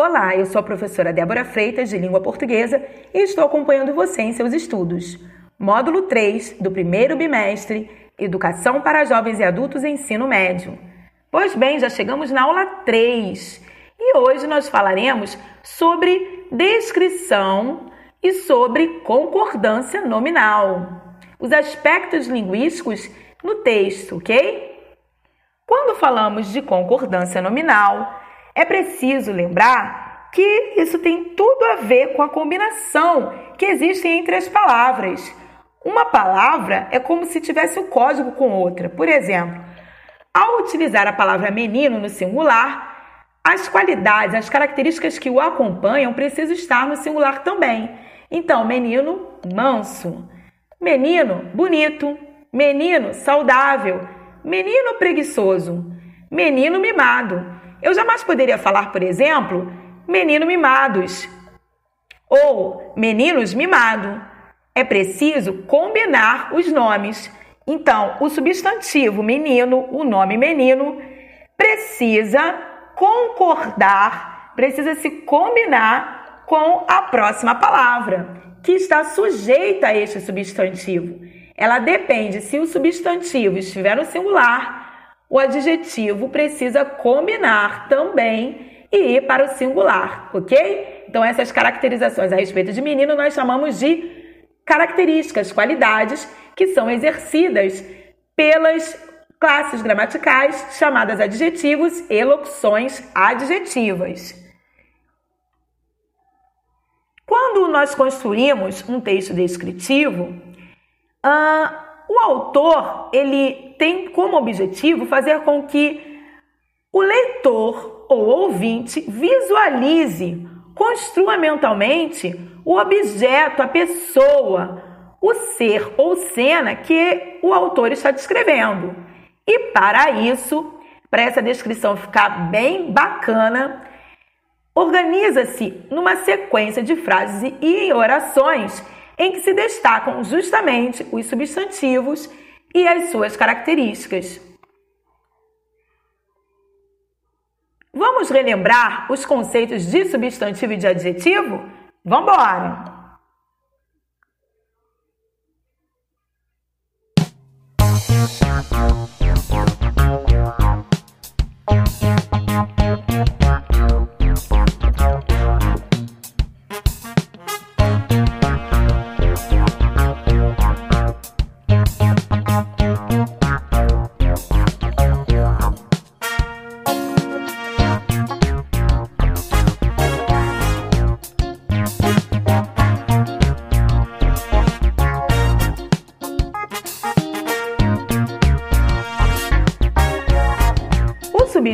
Olá, eu sou a professora Débora Freitas, de Língua Portuguesa, e estou acompanhando você em seus estudos. Módulo 3 do primeiro bimestre Educação para Jovens e Adultos Ensino Médio. Pois bem, já chegamos na aula 3 e hoje nós falaremos sobre descrição e sobre concordância nominal. Os aspectos linguísticos no texto, ok? Quando falamos de concordância nominal, é preciso lembrar que isso tem tudo a ver com a combinação que existe entre as palavras. Uma palavra é como se tivesse o um código com outra. Por exemplo, ao utilizar a palavra menino no singular, as qualidades, as características que o acompanham precisam estar no singular também. Então, menino manso, menino bonito, menino saudável, menino preguiçoso, menino mimado. Eu jamais poderia falar, por exemplo, menino mimados ou meninos mimado. É preciso combinar os nomes. Então, o substantivo menino, o nome menino, precisa concordar, precisa se combinar com a próxima palavra, que está sujeita a este substantivo. Ela depende se o substantivo estiver no singular o adjetivo precisa combinar também e ir para o singular, ok? Então, essas caracterizações a respeito de menino nós chamamos de características, qualidades que são exercidas pelas classes gramaticais chamadas adjetivos e locuções adjetivas. Quando nós construímos um texto descritivo, uh, o autor ele tem como objetivo fazer com que o leitor ou ouvinte visualize, construa mentalmente o objeto, a pessoa, o ser ou cena que o autor está descrevendo. E para isso, para essa descrição ficar bem bacana, organiza-se numa sequência de frases e orações em que se destacam justamente os substantivos e as suas características. Vamos relembrar os conceitos de substantivo e de adjetivo? Vamos embora!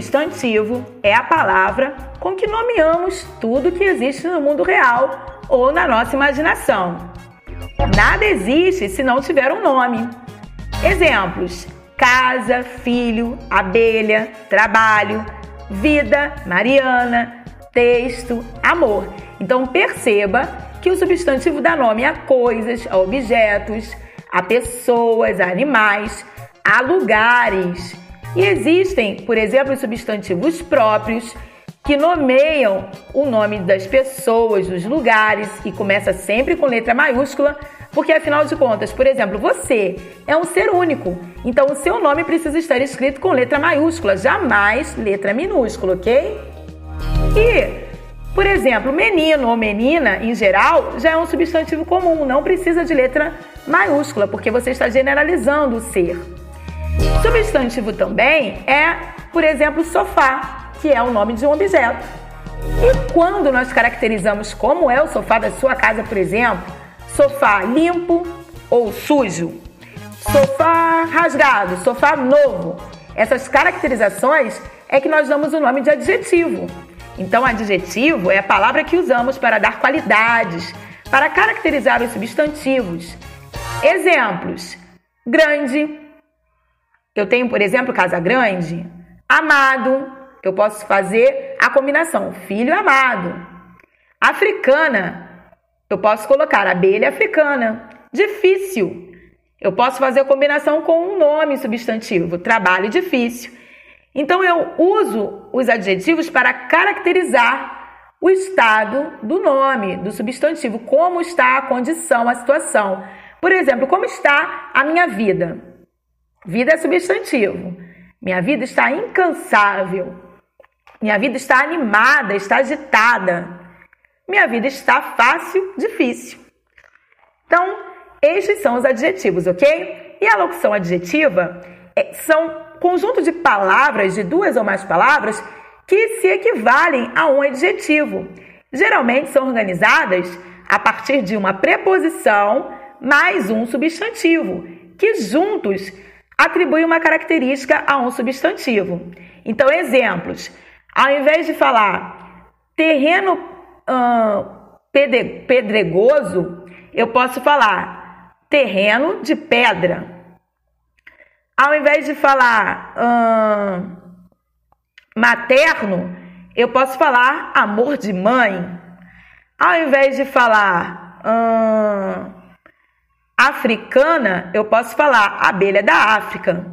Substantivo é a palavra com que nomeamos tudo que existe no mundo real ou na nossa imaginação. Nada existe se não tiver um nome. Exemplos: casa, filho, abelha, trabalho, vida, Mariana, texto, amor. Então perceba que o substantivo dá nome a coisas, a objetos, a pessoas, a animais, a lugares. E existem, por exemplo, substantivos próprios que nomeiam o nome das pessoas, dos lugares e começa sempre com letra maiúscula, porque afinal de contas, por exemplo, você é um ser único, então o seu nome precisa estar escrito com letra maiúscula, jamais letra minúscula, ok? E, por exemplo, menino ou menina, em geral, já é um substantivo comum, não precisa de letra maiúscula, porque você está generalizando o ser. Substantivo também é, por exemplo, sofá, que é o nome de um objeto. E quando nós caracterizamos como é o sofá da sua casa, por exemplo, sofá limpo ou sujo, sofá rasgado, sofá novo, essas caracterizações é que nós damos o nome de adjetivo. Então, adjetivo é a palavra que usamos para dar qualidades, para caracterizar os substantivos. Exemplos: grande, eu tenho, por exemplo, casa grande, amado. Eu posso fazer a combinação filho amado. Africana, eu posso colocar abelha africana. Difícil, eu posso fazer a combinação com um nome substantivo, trabalho difícil. Então eu uso os adjetivos para caracterizar o estado do nome, do substantivo, como está a condição, a situação. Por exemplo, como está a minha vida? Vida é substantivo. Minha vida está incansável. Minha vida está animada, está agitada. Minha vida está fácil, difícil. Então, estes são os adjetivos, ok? E a locução adjetiva é, são conjunto de palavras, de duas ou mais palavras, que se equivalem a um adjetivo. Geralmente são organizadas a partir de uma preposição mais um substantivo, que juntos atribuem uma característica a um substantivo. Então, exemplos. Ao invés de falar terreno pedregoso, eu posso falar terreno de pedra. Ao invés de falar materno, eu posso falar amor de mãe. Ao invés de falar africana, eu posso falar abelha da África.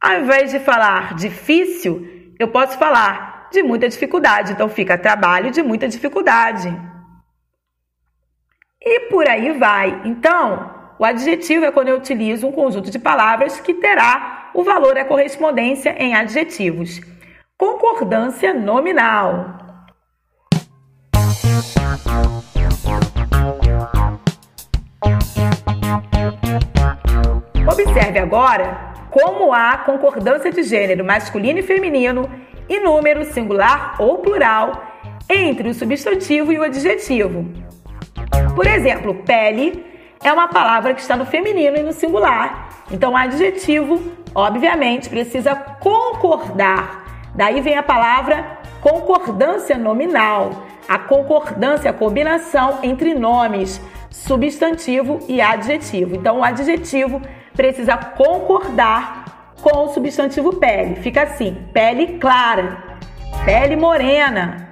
Ao invés de falar difícil, eu posso falar de muita dificuldade. Então fica trabalho de muita dificuldade. E por aí vai. Então, o adjetivo é quando eu utilizo um conjunto de palavras que terá o valor a correspondência em adjetivos. Concordância nominal. Observe agora como há concordância de gênero masculino e feminino e número singular ou plural entre o substantivo e o adjetivo. Por exemplo, pele é uma palavra que está no feminino e no singular. Então, o adjetivo, obviamente, precisa concordar Daí vem a palavra concordância nominal, a concordância, a combinação entre nomes, substantivo e adjetivo. Então, o adjetivo precisa concordar com o substantivo pele. Fica assim: pele clara, pele morena,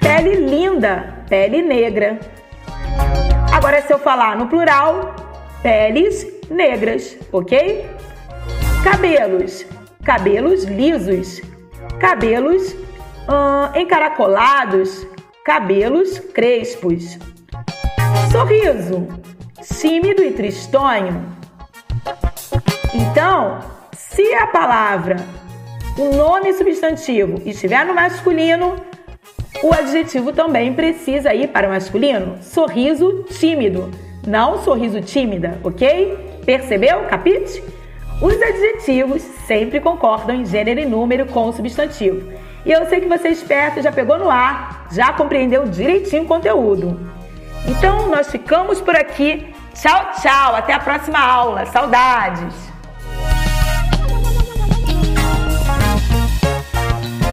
pele linda, pele negra. Agora, se eu falar no plural, peles negras, ok? Cabelos, cabelos lisos, cabelos hum, encaracolados, cabelos crespos. Sorriso, tímido e tristonho. Então, se a palavra, o nome substantivo estiver no masculino, o adjetivo também precisa ir para o masculino. Sorriso tímido, não sorriso tímida, ok? Percebeu? Capite? Os adjetivos sempre concordam em gênero e número com o substantivo. E eu sei que você é esperto, já pegou no ar, já compreendeu direitinho o conteúdo. Então, nós ficamos por aqui. Tchau, tchau. Até a próxima aula. Saudades!